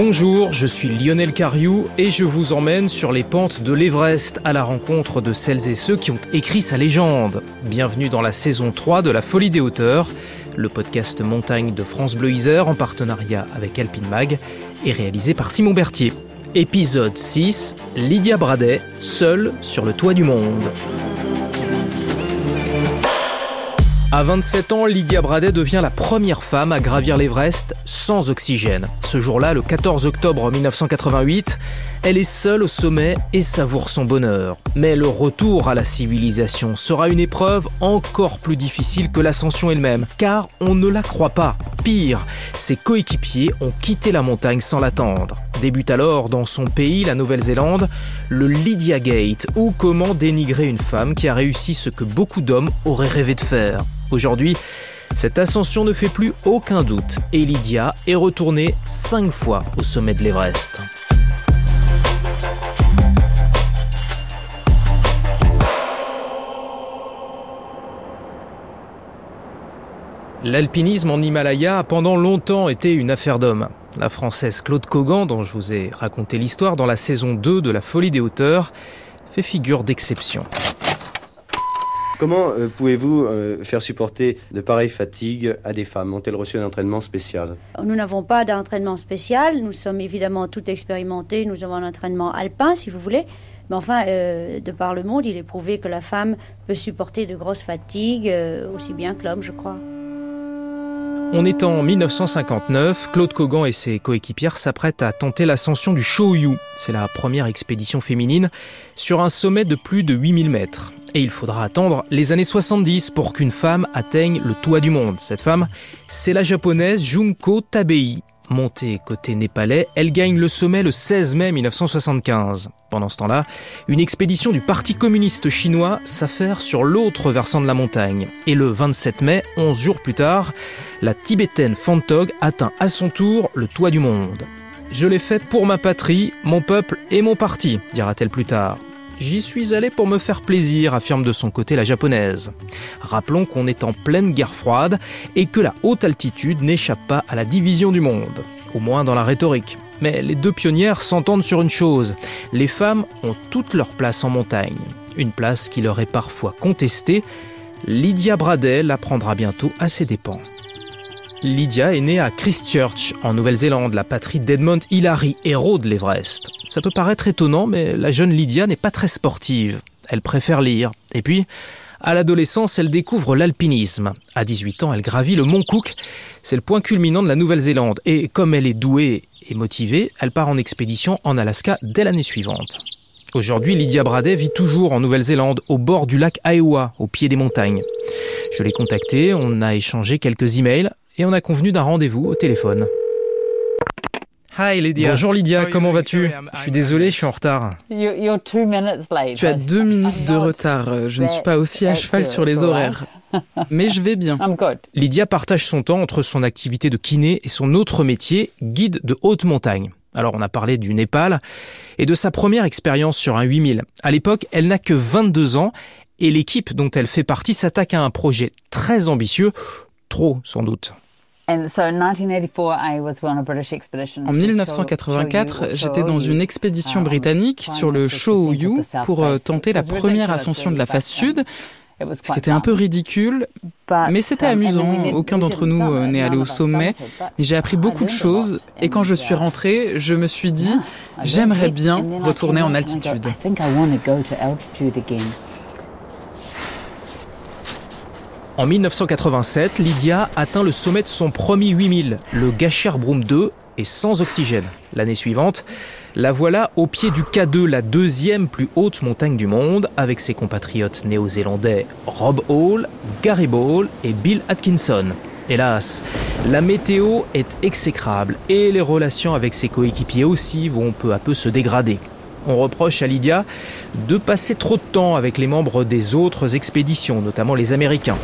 Bonjour, je suis Lionel Cariou et je vous emmène sur les pentes de l'Everest à la rencontre de celles et ceux qui ont écrit sa légende. Bienvenue dans la saison 3 de La Folie des Hauteurs, le podcast montagne de France Bleu Isère en partenariat avec Alpine Mag et réalisé par Simon Berthier. Épisode 6, Lydia Bradet, seule sur le toit du monde. À 27 ans, Lydia Bradet devient la première femme à gravir l'Everest sans oxygène. Ce jour-là, le 14 octobre 1988, elle est seule au sommet et savoure son bonheur. Mais le retour à la civilisation sera une épreuve encore plus difficile que l'ascension elle-même, car on ne la croit pas. Pire, ses coéquipiers ont quitté la montagne sans l'attendre. Débute alors dans son pays, la Nouvelle-Zélande, le Lydia Gate, ou comment dénigrer une femme qui a réussi ce que beaucoup d'hommes auraient rêvé de faire. Aujourd'hui, cette ascension ne fait plus aucun doute et Lydia est retournée cinq fois au sommet de l'Everest. L'alpinisme en Himalaya a pendant longtemps été une affaire d'hommes. La française Claude Cogan, dont je vous ai raconté l'histoire dans la saison 2 de La Folie des Hauteurs, fait figure d'exception. Comment euh, pouvez-vous euh, faire supporter de pareilles fatigues à des femmes? Ont-elles reçu un entraînement spécial? Nous n'avons pas d'entraînement spécial. Nous sommes évidemment tout expérimentés. Nous avons un entraînement alpin, si vous voulez. Mais enfin, euh, de par le monde, il est prouvé que la femme peut supporter de grosses fatigues, aussi bien que l'homme, je crois. On est en 1959, Claude Cogan et ses coéquipières s'apprêtent à tenter l'ascension du Shoyu. C'est la première expédition féminine sur un sommet de plus de 8000 mètres. Et il faudra attendre les années 70 pour qu'une femme atteigne le toit du monde. Cette femme, c'est la japonaise Junko Tabei. Montée côté népalais, elle gagne le sommet le 16 mai 1975. Pendant ce temps-là, une expédition du Parti communiste chinois s'affaire sur l'autre versant de la montagne. Et le 27 mai, 11 jours plus tard, la tibétaine Fantog atteint à son tour le toit du monde. Je l'ai fait pour ma patrie, mon peuple et mon parti, dira-t-elle plus tard. J'y suis allé pour me faire plaisir, affirme de son côté la japonaise. Rappelons qu'on est en pleine guerre froide et que la haute altitude n'échappe pas à la division du monde, au moins dans la rhétorique. Mais les deux pionnières s'entendent sur une chose, les femmes ont toute leur place en montagne, une place qui leur est parfois contestée. Lydia Bradet la prendra bientôt à ses dépens. Lydia est née à Christchurch, en Nouvelle-Zélande, la patrie d'Edmond Hillary, héros de l'Everest. Ça peut paraître étonnant, mais la jeune Lydia n'est pas très sportive. Elle préfère lire. Et puis, à l'adolescence, elle découvre l'alpinisme. À 18 ans, elle gravit le mont Cook. C'est le point culminant de la Nouvelle-Zélande. Et comme elle est douée et motivée, elle part en expédition en Alaska dès l'année suivante. Aujourd'hui, Lydia Bradet vit toujours en Nouvelle-Zélande, au bord du lac Iowa, au pied des montagnes. Je l'ai contactée, on a échangé quelques emails et on a convenu d'un rendez-vous au téléphone. Hi Lydia. Bonjour Lydia, comment vas-tu? Je suis désolé, je suis en retard. Tu as deux minutes de retard. Je ne suis pas aussi à cheval sur les horaires. Mais je vais bien. Lydia partage son temps entre son activité de kiné et son autre métier, guide de haute montagne. Alors on a parlé du Népal et de sa première expérience sur un 8000. À l'époque, elle n'a que 22 ans et l'équipe dont elle fait partie s'attaque à un projet très ambitieux, trop sans doute. En 1984, j'étais dans une expédition britannique sur le Shoyu pour euh, tenter la première ascension de la face sud. C'était un peu ridicule, mais c'était amusant. Aucun d'entre nous euh, n'est allé au sommet. J'ai appris beaucoup de choses et quand je suis rentrée, je me suis dit, j'aimerais bien retourner en altitude. En 1987, Lydia atteint le sommet de son premier 8000, le Broom 2, et sans oxygène. L'année suivante, la voilà au pied du K2, la deuxième plus haute montagne du monde, avec ses compatriotes néo-zélandais Rob Hall, Gary Ball et Bill Atkinson. Hélas, la météo est exécrable et les relations avec ses coéquipiers aussi vont peu à peu se dégrader. On reproche à Lydia de passer trop de temps avec les membres des autres expéditions, notamment les Américains.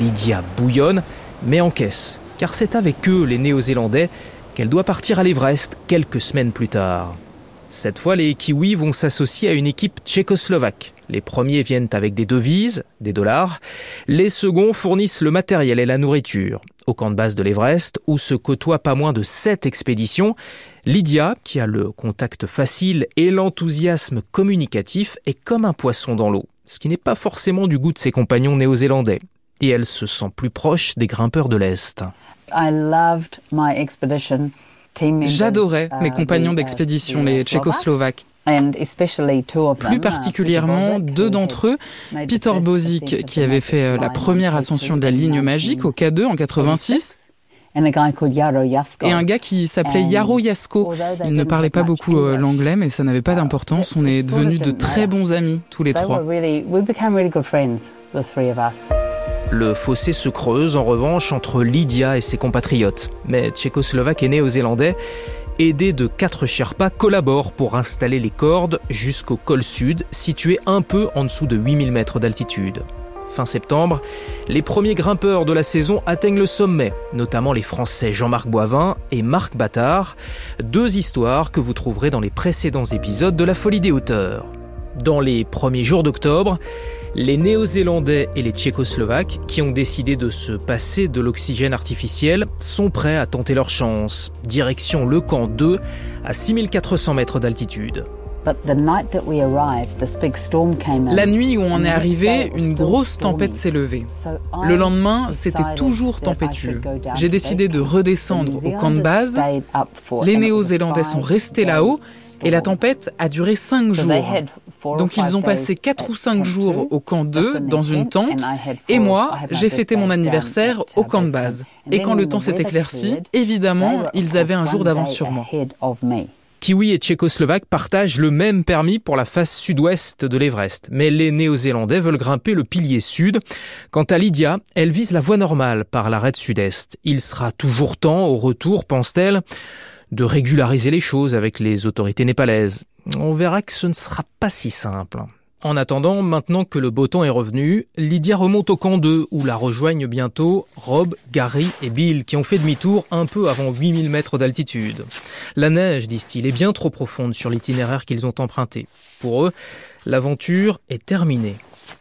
Lydia bouillonne, mais encaisse, car c'est avec eux, les Néo-Zélandais, qu'elle doit partir à l'Everest quelques semaines plus tard. Cette fois, les Kiwis vont s'associer à une équipe tchécoslovaque, Les premiers viennent avec des devises, des dollars. Les seconds fournissent le matériel et la nourriture. Au camp de base de l'Everest, où se côtoient pas moins de sept expéditions, Lydia, qui a le contact facile et l'enthousiasme communicatif, est comme un poisson dans l'eau, ce qui n'est pas forcément du goût de ses compagnons néo-zélandais. Et elle se sent plus proche des grimpeurs de l'Est. J'adorais mes uh, compagnons d'expédition, les Tchécoslovaques. Plus particulièrement deux d'entre eux, Peter Bozik qui avait fait euh, la première ascension de la ligne magique au K2 en 86 et un gars qui s'appelait Yaro Yasko. Il ne parlait pas beaucoup euh, l'anglais, mais ça n'avait pas d'importance. On est devenus de très bons amis, tous les trois. Le fossé se creuse en revanche entre Lydia et ses compatriotes. Mais Tchécoslovaque et néo-zélandais, aidés de quatre Sherpas, collaborent pour installer les cordes jusqu'au col sud, situé un peu en dessous de 8000 mètres d'altitude. Fin septembre, les premiers grimpeurs de la saison atteignent le sommet, notamment les Français Jean-Marc Boivin et Marc Battard, deux histoires que vous trouverez dans les précédents épisodes de La Folie des hauteurs. Dans les premiers jours d'octobre, les Néo-Zélandais et les Tchécoslovaques, qui ont décidé de se passer de l'oxygène artificiel, sont prêts à tenter leur chance. Direction le camp 2, à 6400 mètres d'altitude. La nuit où on est arrivé, une grosse tempête s'est levée. Le lendemain, c'était toujours tempétueux. J'ai décidé de redescendre au camp de base. Les Néo-Zélandais sont restés là-haut et la tempête a duré cinq jours. Donc ils ont passé quatre ou cinq jours au camp 2 dans une tente et moi, j'ai fêté mon anniversaire au camp de base. Et quand le temps s'est éclairci, évidemment, ils avaient un jour d'avance sur moi. Kiwi et Tchécoslovaques partagent le même permis pour la face sud-ouest de l'Everest, mais les Néo-Zélandais veulent grimper le pilier sud. Quant à Lydia, elle vise la voie normale par l'arête sud-est. Il sera toujours temps, au retour, pense-t-elle, de régulariser les choses avec les autorités népalaises. On verra que ce ne sera pas si simple. En attendant, maintenant que le beau temps est revenu, Lydia remonte au camp 2 où la rejoignent bientôt Rob, Gary et Bill qui ont fait demi-tour un peu avant 8000 mètres d'altitude. La neige, disent-ils, est bien trop profonde sur l'itinéraire qu'ils ont emprunté. Pour eux, l'aventure est terminée.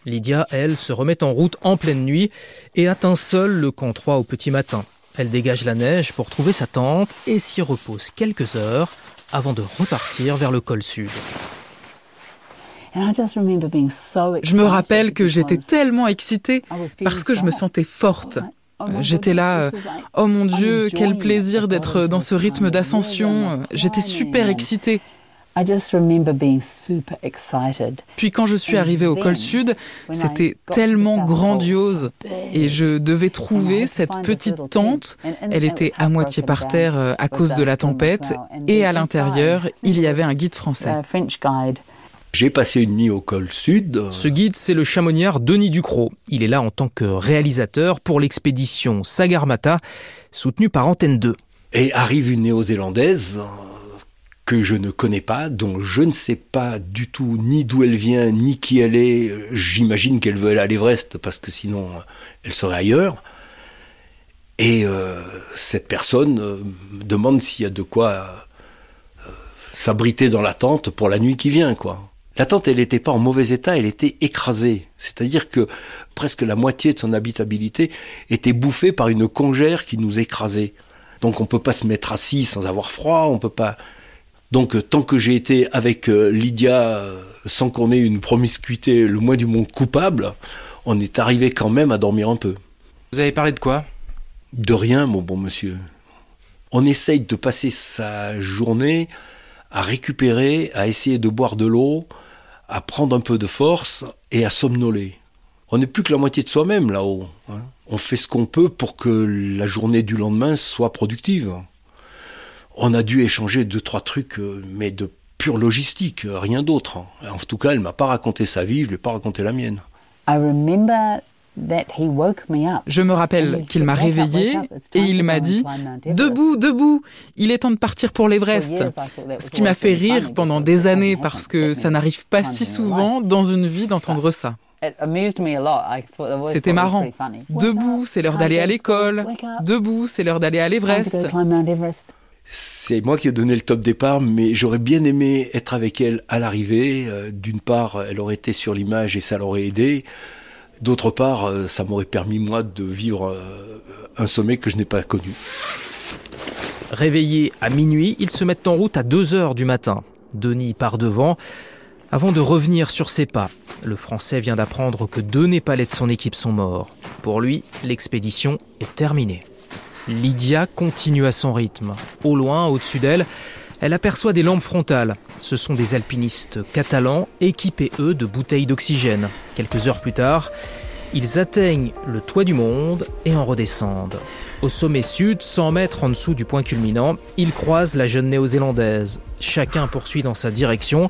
Lydia, elle, se remet en route en pleine nuit et atteint seule le camp 3 au petit matin. Elle dégage la neige pour trouver sa tente et s'y repose quelques heures avant de repartir vers le col sud. Je me rappelle que j'étais tellement excitée parce que je me sentais forte. Oh j'étais là, euh, oh mon Dieu, quel plaisir d'être dans ce rythme d'ascension. J'étais super excitée. Puis quand je suis arrivée au col sud, c'était tellement grandiose et je devais trouver cette petite tente. Elle était à moitié par terre euh, à cause de la tempête et à l'intérieur, il y avait un guide français. J'ai passé une nuit au col sud. Ce guide, c'est le chamoniard Denis Ducrot. Il est là en tant que réalisateur pour l'expédition Sagarmatha, soutenue par Antenne 2. Et arrive une néo-zélandaise que je ne connais pas, dont je ne sais pas du tout ni d'où elle vient, ni qui elle est. J'imagine qu'elle veut aller à l'Everest, parce que sinon elle serait ailleurs. Et euh, cette personne euh, demande s'il y a de quoi euh, s'abriter dans la tente pour la nuit qui vient. La tente, elle n'était pas en mauvais état, elle était écrasée. C'est-à-dire que presque la moitié de son habitabilité était bouffée par une congère qui nous écrasait. Donc on ne peut pas se mettre assis sans avoir froid, on peut pas. Donc tant que j'ai été avec euh, Lydia euh, sans qu'on ait une promiscuité le moins du monde coupable, on est arrivé quand même à dormir un peu. Vous avez parlé de quoi? De rien, mon bon monsieur. On essaye de passer sa journée à récupérer, à essayer de boire de l'eau, à prendre un peu de force et à somnoler. On n'est plus que la moitié de soi-même là-haut. Hein. On fait ce qu'on peut pour que la journée du lendemain soit productive. On a dû échanger deux, trois trucs, euh, mais de pure logistique, rien d'autre. Hein. En tout cas, elle m'a pas raconté sa vie, je ne lui ai pas raconté la mienne. Je me rappelle qu'il m'a réveillé et il m'a dit ⁇ Debout, debout Il est temps de partir pour l'Everest !⁇ Ce qui m'a fait rire pendant des années parce que ça n'arrive pas si souvent dans une vie d'entendre ça. C'était marrant. Debout, c'est l'heure d'aller à l'école. Debout, c'est l'heure d'aller à l'Everest. C'est moi qui ai donné le top départ, mais j'aurais bien aimé être avec elle à l'arrivée. Euh, d'une part, elle aurait été sur l'image et ça l'aurait aidé. D'autre part, euh, ça m'aurait permis, moi, de vivre euh, un sommet que je n'ai pas connu. Réveillés à minuit, ils se mettent en route à 2 heures du matin. Denis part devant avant de revenir sur ses pas. Le Français vient d'apprendre que deux Népalais de son équipe sont morts. Pour lui, l'expédition est terminée. Lydia continue à son rythme. Au loin, au-dessus d'elle, elle aperçoit des lampes frontales. Ce sont des alpinistes catalans équipés, eux, de bouteilles d'oxygène. Quelques heures plus tard, ils atteignent le toit du monde et en redescendent. Au sommet sud, 100 mètres en dessous du point culminant, ils croisent la jeune néo-zélandaise. Chacun poursuit dans sa direction.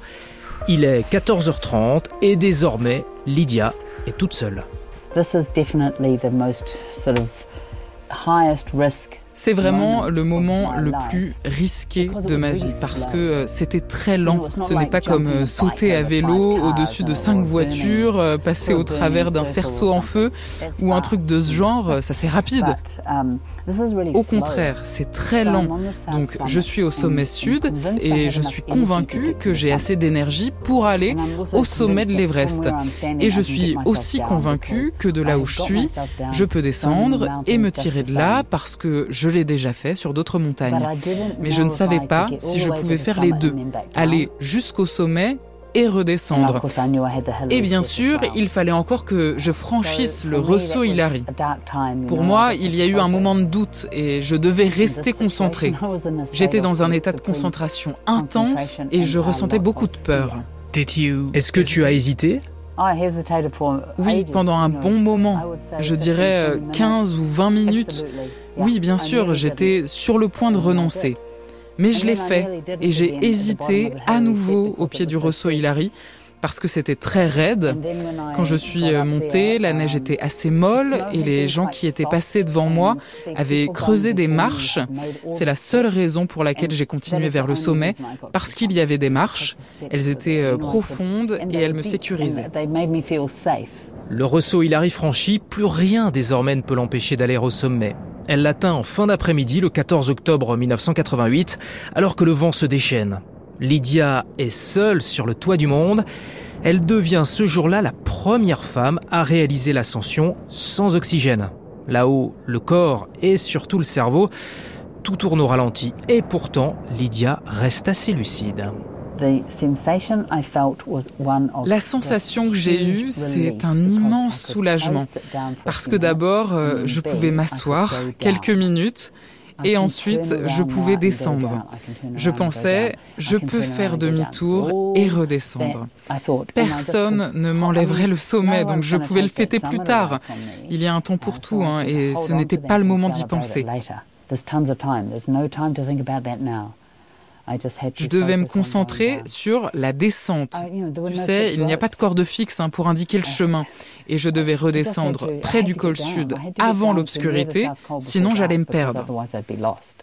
Il est 14h30 et désormais, Lydia est toute seule. Highest risk c'est vraiment le moment le plus risqué de ma vie parce que euh, c'était très lent. Ce n'est pas comme euh, sauter à vélo au-dessus de cinq voitures, euh, passer au travers d'un cerceau en feu ou un truc de ce genre. Ça c'est rapide. Au contraire, c'est très lent. Donc je suis au sommet sud et je suis convaincue que j'ai assez d'énergie pour aller au sommet de l'Everest. Et je suis aussi convaincue que de là où je suis, je peux descendre et me tirer de là parce que je l'ai déjà fait sur d'autres montagnes. Mais je ne savais pas si je pouvais faire les deux, aller jusqu'au sommet et redescendre. Et bien sûr, il fallait encore que je franchisse le ressaut Hilary. Pour moi, il y a eu un moment de doute et je devais rester concentré. J'étais dans un état de concentration intense et je ressentais beaucoup de peur. Est-ce que tu as hésité? Oui, pendant un bon moment, je dirais 15 euh, ou 20 minutes. Oui, bien sûr, j'étais sur le point de renoncer. Mais je l'ai fait et j'ai hésité à nouveau au pied du ressaut Hilary parce que c'était très raide. Quand je suis euh, montée, la neige était assez molle et les gens qui étaient passés devant moi avaient creusé des marches. C'est la seule raison pour laquelle j'ai continué vers le sommet, parce qu'il y avait des marches. Elles étaient euh, profondes et elles me sécurisaient. Le ressaut Hilary franchi, plus rien désormais ne peut l'empêcher d'aller au sommet. Elle l'atteint en fin d'après-midi le 14 octobre 1988, alors que le vent se déchaîne. Lydia est seule sur le toit du monde. Elle devient ce jour-là la première femme à réaliser l'ascension sans oxygène. Là-haut, le corps et surtout le cerveau, tout tourne au ralenti. Et pourtant, Lydia reste assez lucide. La sensation que j'ai eue, c'est un immense soulagement. Parce que d'abord, euh, je pouvais m'asseoir quelques minutes et ensuite je pouvais descendre. Je pensais, je peux faire demi-tour et redescendre. Personne ne m'enlèverait le sommet, donc je pouvais le fêter plus tard. Il y a un temps pour tout, hein, et ce n'était pas le moment d'y penser. Je devais me concentrer sur la descente. Tu sais, il n'y a pas de corde fixe hein, pour indiquer le chemin. Et je devais redescendre près du col sud avant l'obscurité, sinon j'allais me perdre.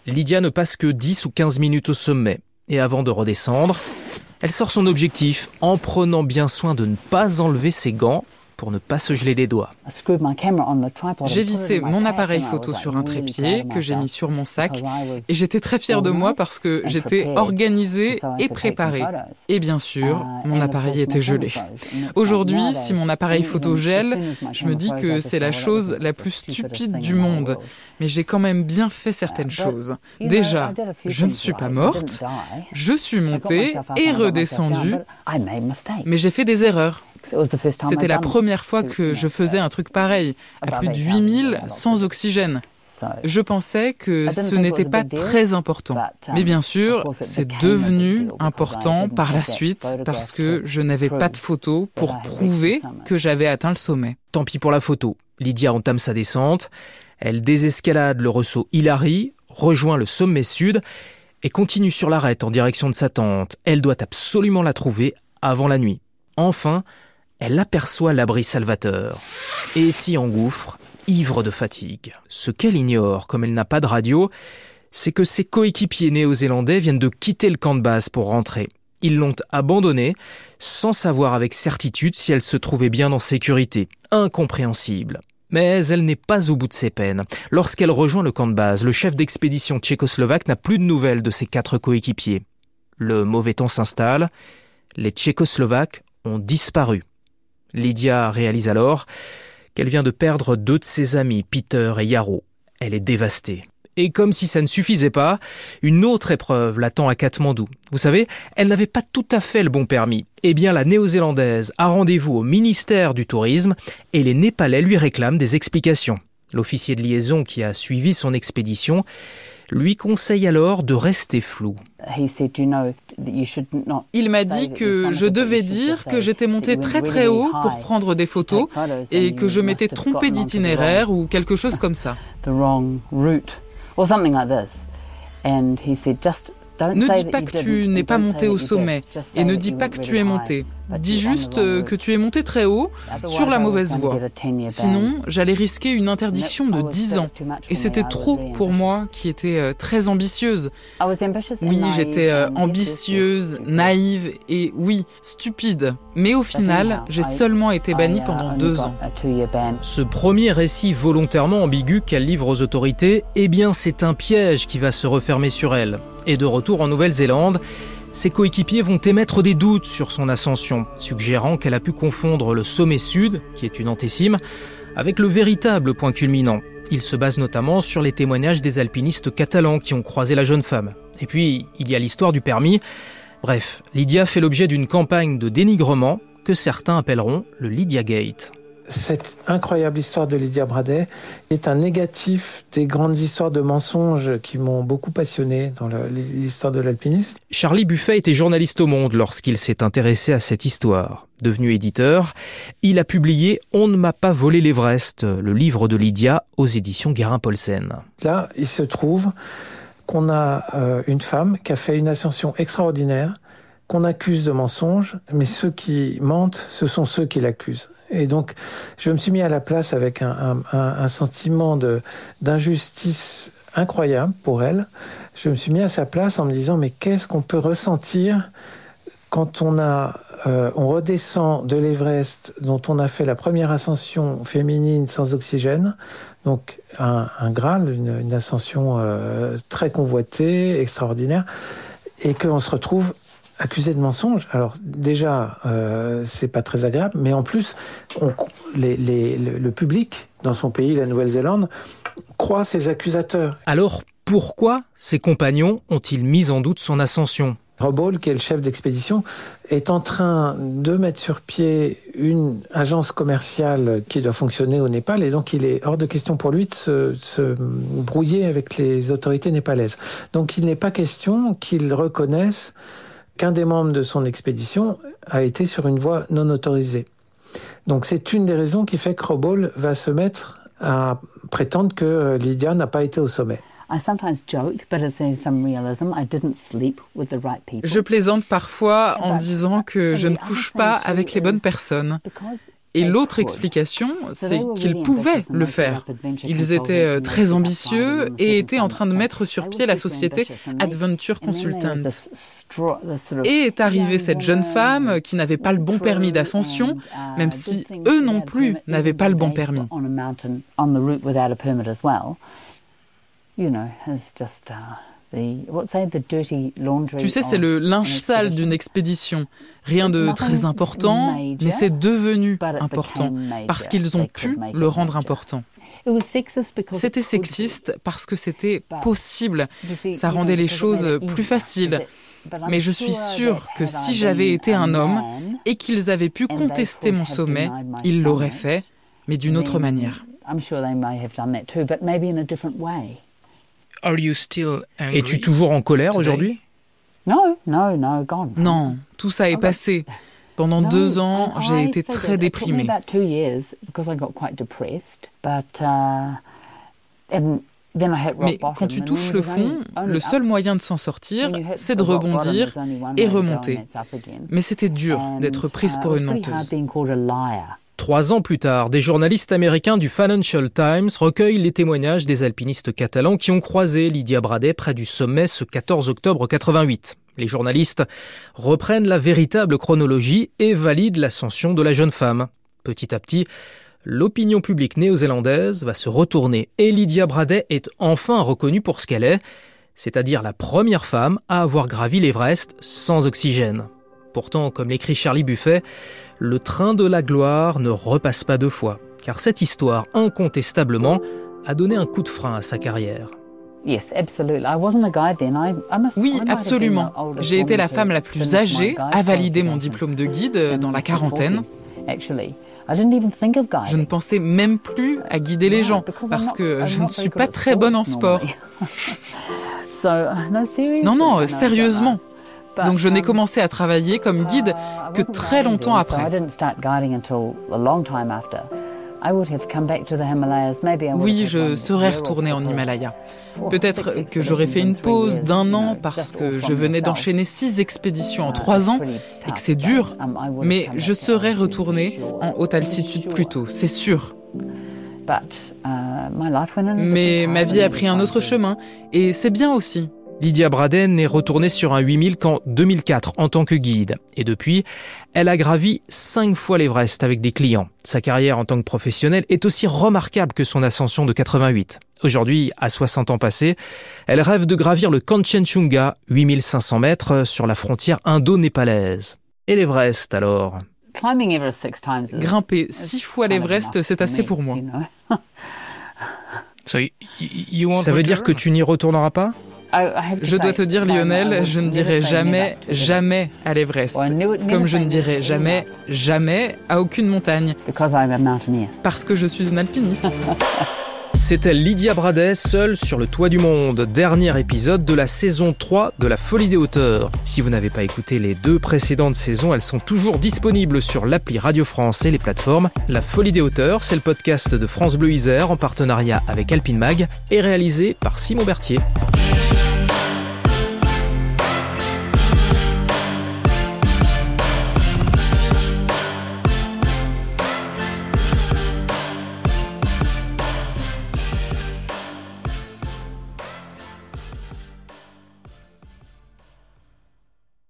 Lydia ne passe que 10 ou 15 minutes au sommet. Et avant de redescendre, elle sort son objectif en prenant bien soin de ne pas enlever ses gants pour ne pas se geler les doigts. J'ai vissé mon appareil photo sur un trépied que j'ai mis sur mon sac et j'étais très fière de moi parce que j'étais organisée et préparée. Et bien sûr, uh, mon appareil était gelé. Aujourd'hui, si mon appareil photo gèle, je me dis que c'est la chose la plus stupide du monde. Mais j'ai quand même bien fait certaines uh, choses. Déjà, je ne suis pas morte, je suis montée et redescendue, mais j'ai fait des erreurs. C'était la première fois que je faisais un truc pareil, à plus de 8000 sans oxygène. Je pensais que ce n'était pas très important. Um, Mais bien sûr, c'est devenu important par la suite parce que je n'avais pas de photo pour prouver que j'avais atteint le sommet. Tant pis pour la photo. Lydia entame sa descente. Elle désescalade le ressaut Hilary, rejoint le sommet sud et continue sur l'arête en direction de sa tente. Elle doit absolument la trouver avant la nuit. Enfin, elle aperçoit l'abri salvateur et s'y engouffre, ivre de fatigue. Ce qu'elle ignore, comme elle n'a pas de radio, c'est que ses coéquipiers néo-zélandais viennent de quitter le camp de base pour rentrer. Ils l'ont abandonnée sans savoir avec certitude si elle se trouvait bien en sécurité. Incompréhensible. Mais elle n'est pas au bout de ses peines. Lorsqu'elle rejoint le camp de base, le chef d'expédition tchécoslovaque n'a plus de nouvelles de ses quatre coéquipiers. Le mauvais temps s'installe. Les Tchécoslovaques ont disparu. Lydia réalise alors qu'elle vient de perdre deux de ses amis, Peter et Yarrow. Elle est dévastée. Et comme si ça ne suffisait pas, une autre épreuve l'attend à Katmandou. Vous savez, elle n'avait pas tout à fait le bon permis. Eh bien, la néo-zélandaise a rendez-vous au ministère du Tourisme et les Népalais lui réclament des explications. L'officier de liaison qui a suivi son expédition lui conseille alors de rester flou. Il m'a dit que je devais dire que j'étais monté très très haut pour prendre des photos et que je m'étais trompé d'itinéraire ou quelque chose comme ça. Ne dis pas que tu n'es pas monté au sommet et ne dis pas que tu es monté. Dis juste euh, que tu es monté très haut sur la mauvaise voie. Sinon, j'allais risquer une interdiction de 10 ans. Et c'était trop pour moi qui était euh, très ambitieuse. Oui, j'étais euh, ambitieuse, naïve et oui, stupide. Mais au final, j'ai seulement été bannie pendant deux ans. Ce premier récit volontairement ambigu qu'elle livre aux autorités, eh bien c'est un piège qui va se refermer sur elle. Et de retour en Nouvelle-Zélande, ses coéquipiers vont émettre des doutes sur son ascension, suggérant qu'elle a pu confondre le sommet sud, qui est une antécime, avec le véritable point culminant. Il se base notamment sur les témoignages des alpinistes catalans qui ont croisé la jeune femme. Et puis, il y a l'histoire du permis. Bref, Lydia fait l'objet d'une campagne de dénigrement que certains appelleront le Lydia Gate. Cette incroyable histoire de Lydia Bradet est un négatif des grandes histoires de mensonges qui m'ont beaucoup passionné dans l'histoire de l'alpinisme. Charlie Buffet était journaliste au Monde lorsqu'il s'est intéressé à cette histoire. Devenu éditeur, il a publié On ne m'a pas volé l'Everest, le livre de Lydia aux éditions Guérin-Polsen. Là, il se trouve qu'on a euh, une femme qui a fait une ascension extraordinaire, qu'on accuse de mensonge, mais ceux qui mentent, ce sont ceux qui l'accusent. Et donc, je me suis mis à la place avec un, un, un sentiment d'injustice incroyable pour elle. Je me suis mis à sa place en me disant, mais qu'est-ce qu'on peut ressentir quand on a euh, on redescend de l'Everest, dont on a fait la première ascension féminine sans oxygène, donc un, un Graal, une, une ascension euh, très convoitée, extraordinaire, et qu'on se retrouve accusé de mensonge. Alors déjà, euh, c'est pas très agréable, mais en plus, on, les, les, le public dans son pays, la Nouvelle-Zélande, croit ses accusateurs. Alors pourquoi ses compagnons ont-ils mis en doute son ascension? Rob qui est le chef d'expédition, est en train de mettre sur pied une agence commerciale qui doit fonctionner au Népal et donc il est hors de question pour lui de se, se brouiller avec les autorités népalaises. Donc il n'est pas question qu'il reconnaisse qu'un des membres de son expédition a été sur une voie non autorisée. Donc c'est une des raisons qui fait que Robol va se mettre à prétendre que euh, Lydia n'a pas été au sommet. Je plaisante parfois en disant que je ne couche pas avec les bonnes personnes et l'autre explication, c'est qu'ils pouvaient le faire. Ils étaient euh, très ambitieux et étaient en train de mettre sur pied la société Adventure Consultant. Et est arrivée cette jeune femme qui n'avait pas le bon permis d'ascension, même si eux non plus n'avaient pas le bon permis. Tu sais, c'est le linge sale d'une expédition. Rien de très important, mais c'est devenu important parce qu'ils ont pu le rendre important. C'était sexiste parce que c'était possible. Ça rendait les choses plus faciles. Mais je suis sûre que si j'avais été un homme et qu'ils avaient pu contester mon sommet, ils l'auraient fait, mais d'une autre manière. Es-tu toujours en colère aujourd'hui? Non, tout ça est passé. Pendant deux ans, j'ai été très déprimée. Mais quand tu touches le fond, le seul moyen de s'en sortir, c'est de rebondir et remonter. Mais c'était dur d'être prise pour une menteuse. Trois ans plus tard, des journalistes américains du Financial Times recueillent les témoignages des alpinistes catalans qui ont croisé Lydia Bradet près du sommet ce 14 octobre 88. Les journalistes reprennent la véritable chronologie et valident l'ascension de la jeune femme. Petit à petit, l'opinion publique néo-zélandaise va se retourner et Lydia Bradet est enfin reconnue pour ce qu'elle est, c'est-à-dire la première femme à avoir gravi l'Everest sans oxygène. Pourtant, comme l'écrit Charlie Buffet, le train de la gloire ne repasse pas deux fois, car cette histoire, incontestablement, a donné un coup de frein à sa carrière. Oui, absolument. J'ai été la femme la plus âgée à valider mon diplôme de guide dans la quarantaine. Je ne pensais même plus à guider les gens parce que je ne suis pas très bonne en sport. Non, non, sérieusement. Donc je n'ai commencé à travailler comme guide uh, que très longtemps après. Oui, je serais retournée en Himalaya. Peut-être que j'aurais fait une pause d'un an parce que je venais d'enchaîner six expéditions en uh, trois ans et que c'est dur, um, mais je serais retournée en haute altitude plus tôt, c'est sûr. Uh, mais ma vie a pris un autre chemin et c'est bien aussi. Lydia Braden n'est retournée sur un 8000 qu'en 2004 en tant que guide. Et depuis, elle a gravi cinq fois l'Everest avec des clients. Sa carrière en tant que professionnelle est aussi remarquable que son ascension de 88. Aujourd'hui, à 60 ans passés, elle rêve de gravir le Kanchenjunga, 8500 mètres, sur la frontière indo-népalaise. Et l'Everest alors? Grimper six fois l'Everest, c'est assez pour moi. Ça veut dire que tu n'y retourneras pas? Je dois te dire, Lionel, je ne dirai jamais, jamais à l'Everest. Comme je ne dirai jamais, jamais à aucune montagne. Parce que je suis une alpiniste. C'était Lydia Bradet, seule sur le toit du monde, dernier épisode de la saison 3 de La Folie des Hauteurs. Si vous n'avez pas écouté les deux précédentes saisons, elles sont toujours disponibles sur l'appli Radio France et les plateformes. La Folie des Hauteurs, c'est le podcast de France Bleu Isère en partenariat avec Alpine Mag et réalisé par Simon Berthier.